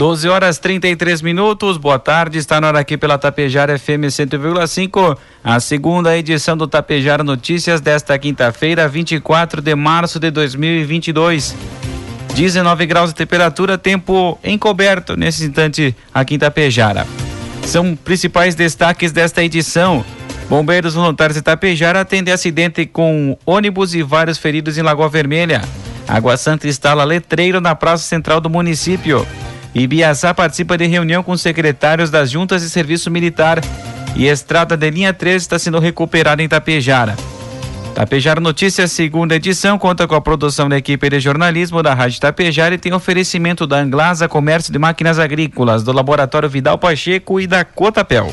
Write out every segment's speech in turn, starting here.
12 horas 33 minutos. Boa tarde. Está na hora aqui pela Tapejara FM 100,5. A segunda edição do Tapejara Notícias desta quinta-feira, 24 de março de 2022. 19 graus de temperatura, tempo encoberto nesse instante aqui em Tapejara. São principais destaques desta edição. Bombeiros voluntários de Tapejara atendem acidente com ônibus e vários feridos em Lagoa Vermelha. Água Santa instala letreiro na praça central do município. Ibiaçá participa de reunião com secretários das juntas de serviço militar e estrada de linha 13 está sendo recuperada em Tapejara. Tapejara Notícias, segunda edição, conta com a produção da equipe de jornalismo da Rádio Tapejara e tem oferecimento da Anglasa Comércio de Máquinas Agrícolas, do Laboratório Vidal Pacheco e da Cotapel.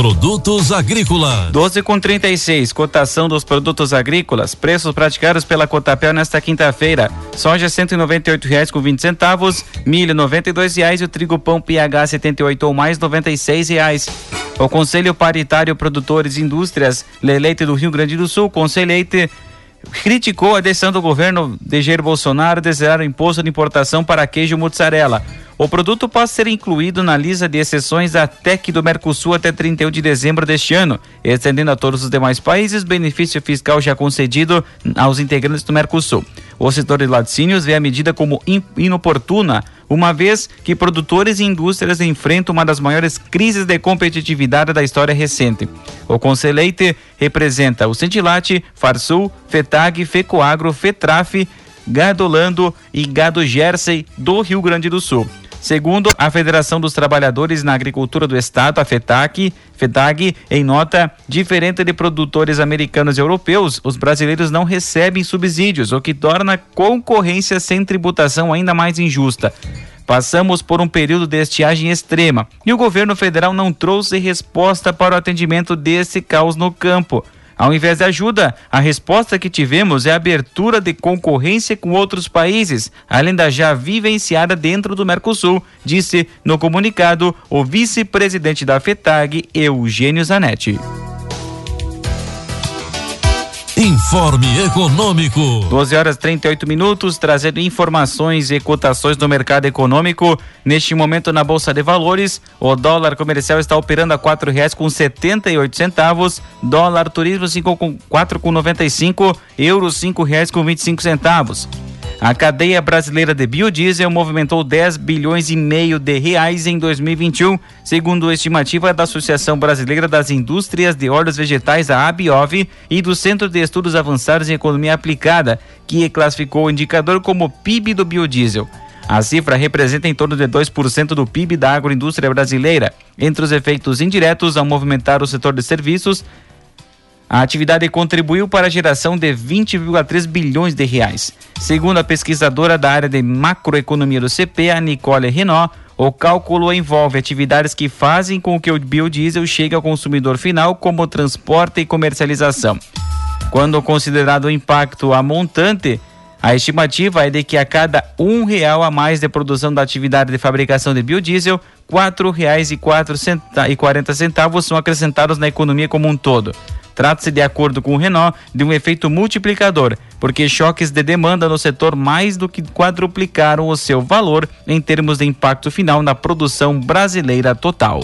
Produtos agrícolas. 12 com 36. Cotação dos produtos agrícolas. Preços praticados pela Cotapel nesta quinta-feira. Soja R$ reais com 20 centavos, milho R$ reais e o trigo pão PH 78 ou mais R$ reais. O Conselho Paritário Produtores e Indústrias Leleite do Rio Grande do Sul, Conselheite criticou a decisão do governo de Jair Bolsonaro de zerar o imposto de importação para queijo mozzarella. O produto pode ser incluído na lista de exceções da TEC do Mercosul até 31 de dezembro deste ano, estendendo a todos os demais países benefício fiscal já concedido aos integrantes do Mercosul. O setor de laticínios vê a medida como inoportuna, uma vez que produtores e indústrias enfrentam uma das maiores crises de competitividade da história recente. O Conselheite representa o Centilate, Farsul, FETAG, FECOAGRO, FETRAF, Gadolando e Gado Jersey do Rio Grande do Sul. Segundo a Federação dos Trabalhadores na Agricultura do Estado, a FETAC, FETAG, em nota, diferente de produtores americanos e europeus, os brasileiros não recebem subsídios, o que torna a concorrência sem tributação ainda mais injusta. Passamos por um período de estiagem extrema e o governo federal não trouxe resposta para o atendimento desse caos no campo. Ao invés de ajuda, a resposta que tivemos é a abertura de concorrência com outros países, além da já vivenciada dentro do Mercosul, disse no comunicado o vice-presidente da FETAG, Eugênio Zanetti. Informe Econômico. 12 horas 38 minutos, trazendo informações e cotações do mercado econômico. Neste momento, na Bolsa de Valores, o dólar comercial está operando a quatro reais com setenta e oito centavos, dólar turismo cinco com quatro com noventa e cinco, euros cinco reais com vinte e cinco centavos. A cadeia brasileira de biodiesel movimentou 10 bilhões e meio de reais em 2021, segundo a estimativa da Associação Brasileira das Indústrias de Óleos Vegetais, a ABIOV, e do Centro de Estudos Avançados em Economia Aplicada, que classificou o indicador como PIB do biodiesel. A cifra representa em torno de 2% do PIB da agroindústria brasileira. Entre os efeitos indiretos ao movimentar o setor de serviços, a atividade contribuiu para a geração de 20,3 bilhões de reais. Segundo a pesquisadora da área de macroeconomia do CP, a Nicole Renault, o cálculo envolve atividades que fazem com que o biodiesel chegue ao consumidor final, como transporte e comercialização. Quando considerado o impacto a montante, a estimativa é de que a cada um real a mais de produção da atividade de fabricação de biodiesel, quarenta centavos são acrescentados na economia como um todo. Trata-se, de acordo com o Renault, de um efeito multiplicador, porque choques de demanda no setor mais do que quadruplicaram o seu valor em termos de impacto final na produção brasileira total.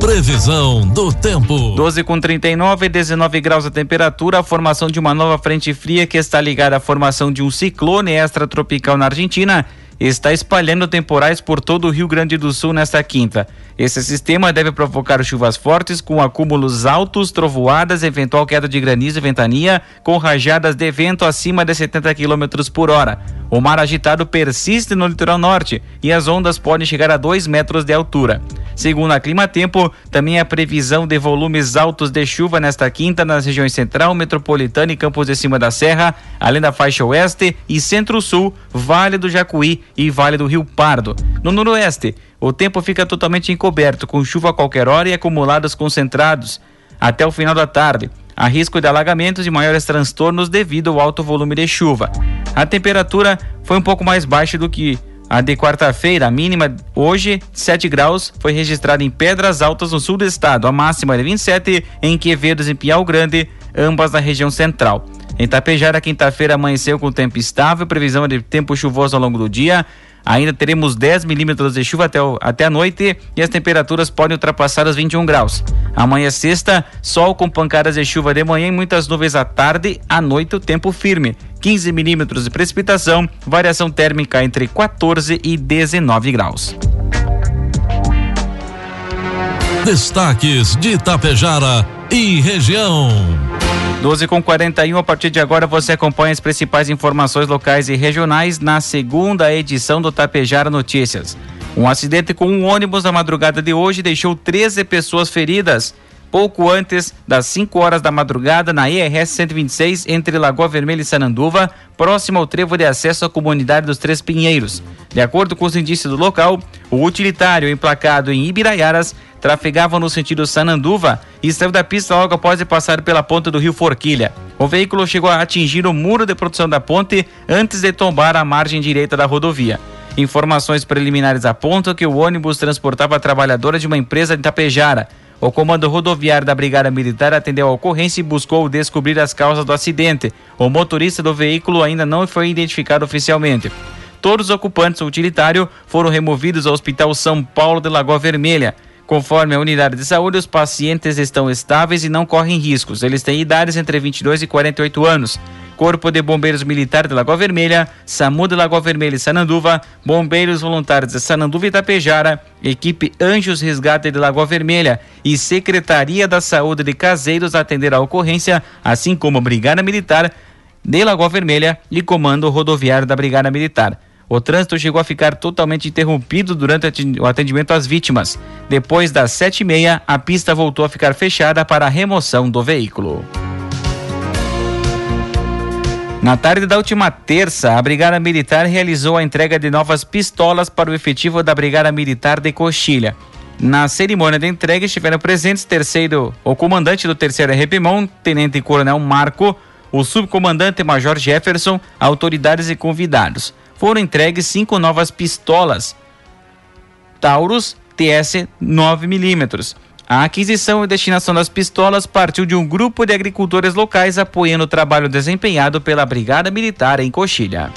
Previsão do tempo. 12 com 39 e 19 graus a temperatura. A formação de uma nova frente fria que está ligada à formação de um ciclone extratropical na Argentina está espalhando temporais por todo o Rio Grande do Sul nesta quinta. Esse sistema deve provocar chuvas fortes com acúmulos altos, trovoadas, eventual queda de granizo e ventania, com rajadas de vento acima de 70 km por hora. O mar agitado persiste no litoral norte e as ondas podem chegar a 2 metros de altura. Segundo a Clima Tempo, também há previsão de volumes altos de chuva nesta quinta nas regiões central, metropolitana e Campos de Cima da Serra, além da faixa oeste e centro-sul, Vale do Jacuí e Vale do Rio Pardo. No noroeste, o tempo fica totalmente encoberto, com chuva a qualquer hora e acumulados concentrados até o final da tarde. Há risco de alagamentos e maiores transtornos devido ao alto volume de chuva. A temperatura foi um pouco mais baixa do que a de quarta-feira, a mínima hoje, 7 graus, foi registrada em Pedras Altas, no sul do estado. A máxima de 27 em Quevedos, em Piau Grande, ambas na região central. Em Tapejara, quinta-feira amanheceu com tempo estável, previsão de tempo chuvoso ao longo do dia. Ainda teremos 10 milímetros de chuva até, o, até a noite e as temperaturas podem ultrapassar os 21 graus. Amanhã sexta, sol com pancadas de chuva de manhã e muitas nuvens à tarde. À noite, o tempo firme. 15 milímetros de precipitação, variação térmica entre 14 e 19 graus. Destaques de Itapejara e região. 12 com 41, a partir de agora você acompanha as principais informações locais e regionais na segunda edição do Tapejara Notícias. Um acidente com um ônibus na madrugada de hoje deixou 13 pessoas feridas. Pouco antes das 5 horas da madrugada, na ERS 126, entre Lagoa Vermelha e Sananduva, próximo ao trevo de acesso à comunidade dos Três Pinheiros. De acordo com os indícios do local, o utilitário emplacado em Ibiraiaras trafegava no sentido Sananduva e saiu da pista logo após passar pela ponte do rio Forquilha. O veículo chegou a atingir o muro de produção da ponte antes de tombar a margem direita da rodovia. Informações preliminares apontam que o ônibus transportava trabalhadora de uma empresa de Tapejara. O comando rodoviário da Brigada Militar atendeu a ocorrência e buscou descobrir as causas do acidente. O motorista do veículo ainda não foi identificado oficialmente. Todos os ocupantes do utilitário foram removidos ao Hospital São Paulo de Lagoa Vermelha. Conforme a unidade de saúde, os pacientes estão estáveis e não correm riscos. Eles têm idades entre 22 e 48 anos. Corpo de Bombeiros Militar de Lagoa Vermelha, SAMU de Lagoa Vermelha e Sananduva, Bombeiros Voluntários de Sananduva e Itapejara, Equipe Anjos Resgate de Lagoa Vermelha e Secretaria da Saúde de Caseiros atenderam a ocorrência, assim como Brigada Militar de Lagoa Vermelha e Comando Rodoviário da Brigada Militar. O trânsito chegou a ficar totalmente interrompido durante o atendimento às vítimas. Depois das sete e meia, a pista voltou a ficar fechada para a remoção do veículo. Na tarde da última terça, a Brigada Militar realizou a entrega de novas pistolas para o efetivo da Brigada Militar de Coxilha. Na cerimônia de entrega estiveram presentes terceiro, o comandante do terceiro RPMON, Tenente Coronel Marco, o subcomandante Major Jefferson, autoridades e convidados foram entregues cinco novas pistolas Taurus TS 9mm. A aquisição e destinação das pistolas partiu de um grupo de agricultores locais apoiando o trabalho desempenhado pela Brigada Militar em Coxilha.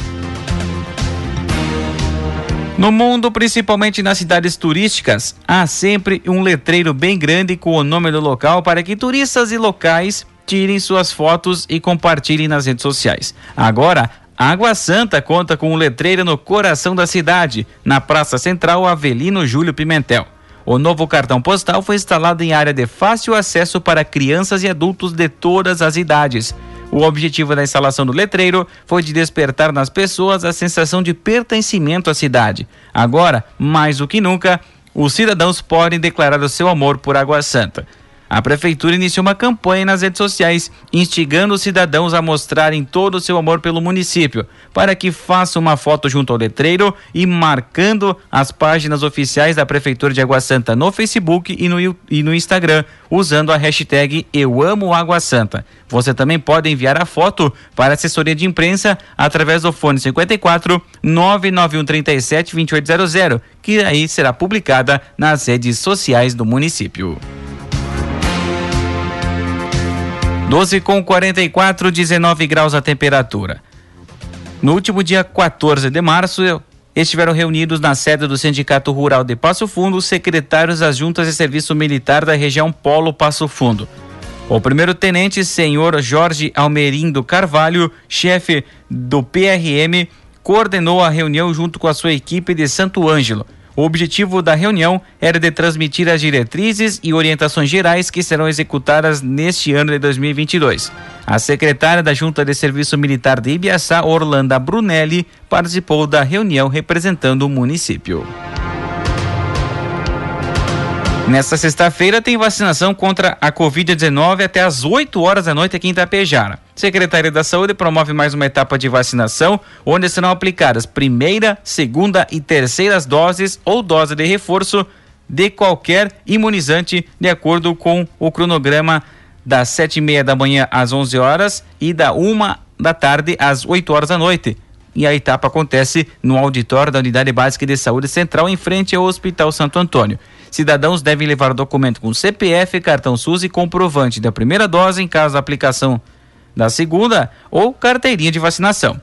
No mundo, principalmente nas cidades turísticas, há sempre um letreiro bem grande com o nome do local para que turistas e locais tirem suas fotos e compartilhem nas redes sociais. Agora, Água Santa conta com um letreiro no coração da cidade, na Praça Central Avelino Júlio Pimentel. O novo cartão postal foi instalado em área de fácil acesso para crianças e adultos de todas as idades. O objetivo da instalação do letreiro foi de despertar nas pessoas a sensação de pertencimento à cidade. Agora, mais do que nunca, os cidadãos podem declarar o seu amor por Água Santa. A prefeitura iniciou uma campanha nas redes sociais, instigando os cidadãos a mostrarem todo o seu amor pelo município, para que façam uma foto junto ao letreiro e marcando as páginas oficiais da Prefeitura de Água Santa no Facebook e no, e no Instagram, usando a hashtag Eu Amo Água Santa. Você também pode enviar a foto para a assessoria de imprensa através do fone 54 991 37 2800, que aí será publicada nas redes sociais do município. 12 com 44, 19 graus a temperatura. No último dia 14 de março, estiveram reunidos na sede do Sindicato Rural de Passo Fundo os secretários das juntas de serviço militar da região Polo Passo Fundo. O primeiro-tenente, senhor Jorge Almerindo Carvalho, chefe do PRM, coordenou a reunião junto com a sua equipe de Santo Ângelo. O objetivo da reunião era de transmitir as diretrizes e orientações gerais que serão executadas neste ano de 2022. A secretária da Junta de Serviço Militar de Ibiaçá, Orlando Brunelli, participou da reunião representando o município. Nesta sexta-feira tem vacinação contra a Covid-19 até às 8 horas da noite aqui em Itapejara. Secretaria da Saúde promove mais uma etapa de vacinação, onde serão aplicadas primeira, segunda e terceiras doses ou dose de reforço de qualquer imunizante, de acordo com o cronograma das sete e meia da manhã às 11 horas e da uma da tarde às 8 horas da noite. E a etapa acontece no auditório da Unidade Básica de Saúde Central, em frente ao Hospital Santo Antônio. Cidadãos devem levar documento com CPF, cartão SUS e comprovante da primeira dose em caso da aplicação da segunda ou carteirinha de vacinação.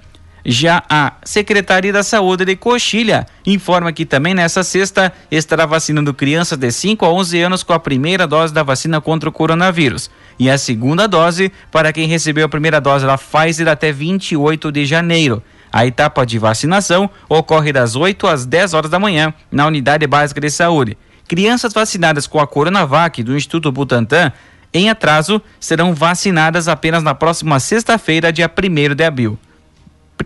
Já a Secretaria da Saúde de Coxilha informa que também nessa sexta estará vacinando crianças de 5 a 11 anos com a primeira dose da vacina contra o coronavírus e a segunda dose para quem recebeu a primeira dose da Pfizer até 28 de janeiro. A etapa de vacinação ocorre das 8 às 10 horas da manhã na Unidade Básica de Saúde. Crianças vacinadas com a Coronavac do Instituto Butantan em atraso serão vacinadas apenas na próxima sexta-feira, dia 1 de abril.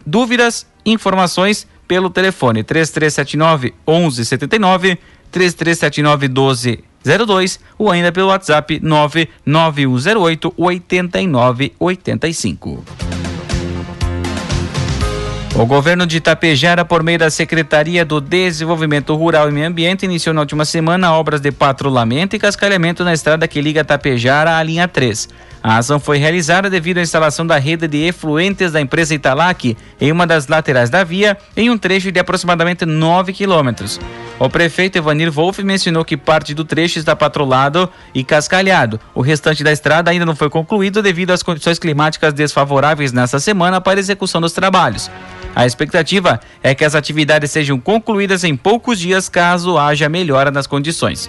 Dúvidas, informações pelo telefone 3379 1179, 3379 1202 ou ainda pelo WhatsApp 99108 8985. O governo de Itapejara, por meio da Secretaria do Desenvolvimento Rural e Meio Ambiente, iniciou na última semana obras de patrulhamento e cascalhamento na estrada que liga Itapejara à linha 3. A ação foi realizada devido à instalação da rede de efluentes da empresa Italac em uma das laterais da via, em um trecho de aproximadamente 9 quilômetros. O prefeito Evanir Wolff mencionou que parte do trecho está patrulhado e cascalhado. O restante da estrada ainda não foi concluído devido às condições climáticas desfavoráveis nesta semana para execução dos trabalhos. A expectativa é que as atividades sejam concluídas em poucos dias caso haja melhora nas condições.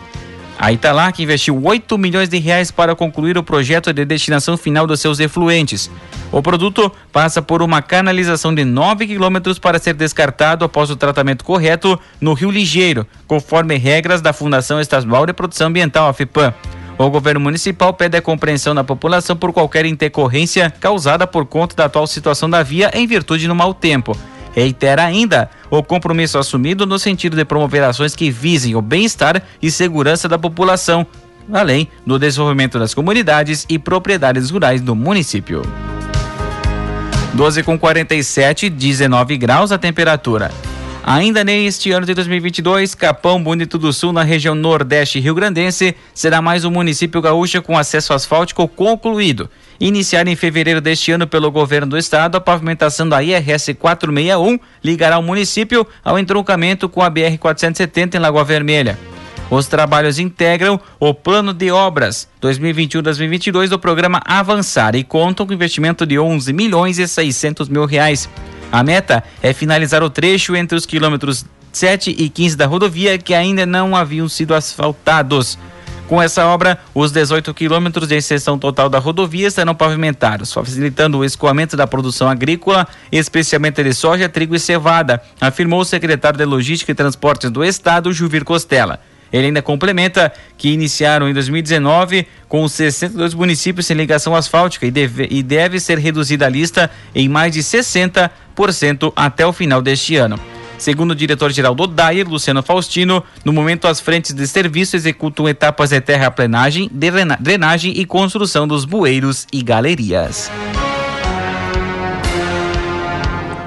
A Italac investiu 8 milhões de reais para concluir o projeto de destinação final dos seus efluentes. O produto passa por uma canalização de 9 quilômetros para ser descartado após o tratamento correto no Rio Ligeiro, conforme regras da Fundação Estadual de Produção Ambiental, a FIPAM. O governo municipal pede a compreensão da população por qualquer intercorrência causada por conta da atual situação da via em virtude do mau tempo. Reitera ainda o compromisso assumido no sentido de promover ações que visem o bem-estar e segurança da população, além do desenvolvimento das comunidades e propriedades rurais do município. 12 com 47, 19 graus a temperatura. Ainda neste ano de 2022, Capão Bonito do Sul, na região Nordeste Rio-Grandense, será mais um município gaúcho com acesso asfáltico concluído. Iniciada em fevereiro deste ano pelo governo do estado, a pavimentação da IRS 461 ligará o município ao entroncamento com a BR 470 em Lagoa Vermelha. Os trabalhos integram o plano de obras 2021-2022 do programa Avançar e contam com investimento de 11 milhões e 600 mil reais. A meta é finalizar o trecho entre os quilômetros 7 e 15 da rodovia que ainda não haviam sido asfaltados. Com essa obra, os 18 quilômetros de exceção total da rodovia serão pavimentados, facilitando o escoamento da produção agrícola, especialmente de soja, trigo e cevada, afirmou o secretário de Logística e Transportes do Estado, Juvir Costela. Ele ainda complementa que iniciaram em 2019 com 62 municípios sem ligação asfáltica e deve, e deve ser reduzida a lista em mais de 60% até o final deste ano. Segundo o diretor-geral do DAIR, Luciano Faustino, no momento as frentes de serviço executam etapas de terraplenagem, drenagem e construção dos bueiros e galerias.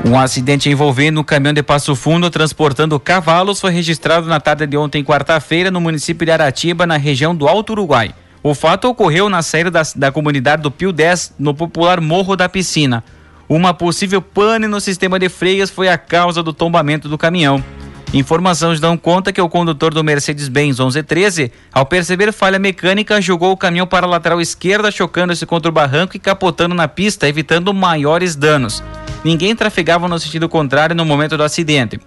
Um acidente envolvendo um caminhão de Passo Fundo transportando cavalos foi registrado na tarde de ontem, quarta-feira, no município de Aratiba, na região do Alto Uruguai. O fato ocorreu na saída da, da comunidade do Pio 10, no popular Morro da Piscina. Uma possível pane no sistema de freios foi a causa do tombamento do caminhão. Informações dão conta que o condutor do Mercedes-Benz 1113, ao perceber falha mecânica, jogou o caminhão para a lateral esquerda, chocando-se contra o barranco e capotando na pista, evitando maiores danos. Ninguém trafegava no sentido contrário no momento do acidente.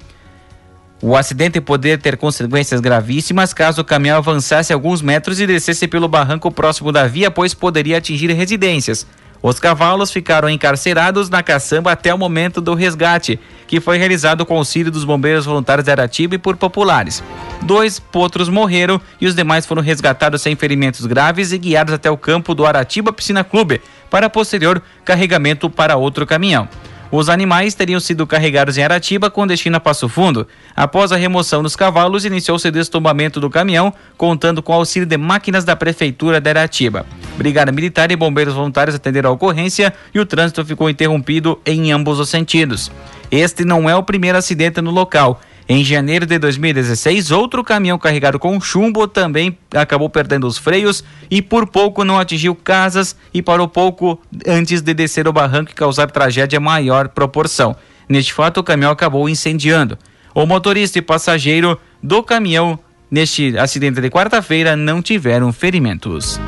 O acidente poderia ter consequências gravíssimas caso o caminhão avançasse alguns metros e descesse pelo barranco próximo da via, pois poderia atingir residências. Os cavalos ficaram encarcerados na caçamba até o momento do resgate, que foi realizado com auxílio dos bombeiros voluntários de Aratiba e por populares. Dois potros morreram e os demais foram resgatados sem ferimentos graves e guiados até o campo do Aratiba Piscina Clube para posterior carregamento para outro caminhão. Os animais teriam sido carregados em Aratiba com destino a Passo Fundo. Após a remoção dos cavalos, iniciou-se o destombamento do caminhão, contando com auxílio de máquinas da Prefeitura de Aratiba. Brigada Militar e bombeiros voluntários atenderam a ocorrência e o trânsito ficou interrompido em ambos os sentidos. Este não é o primeiro acidente no local. Em janeiro de 2016, outro caminhão carregado com chumbo também acabou perdendo os freios e por pouco não atingiu casas e parou pouco antes de descer o barranco e causar tragédia maior proporção. Neste fato, o caminhão acabou incendiando. O motorista e passageiro do caminhão neste acidente de quarta-feira não tiveram ferimentos.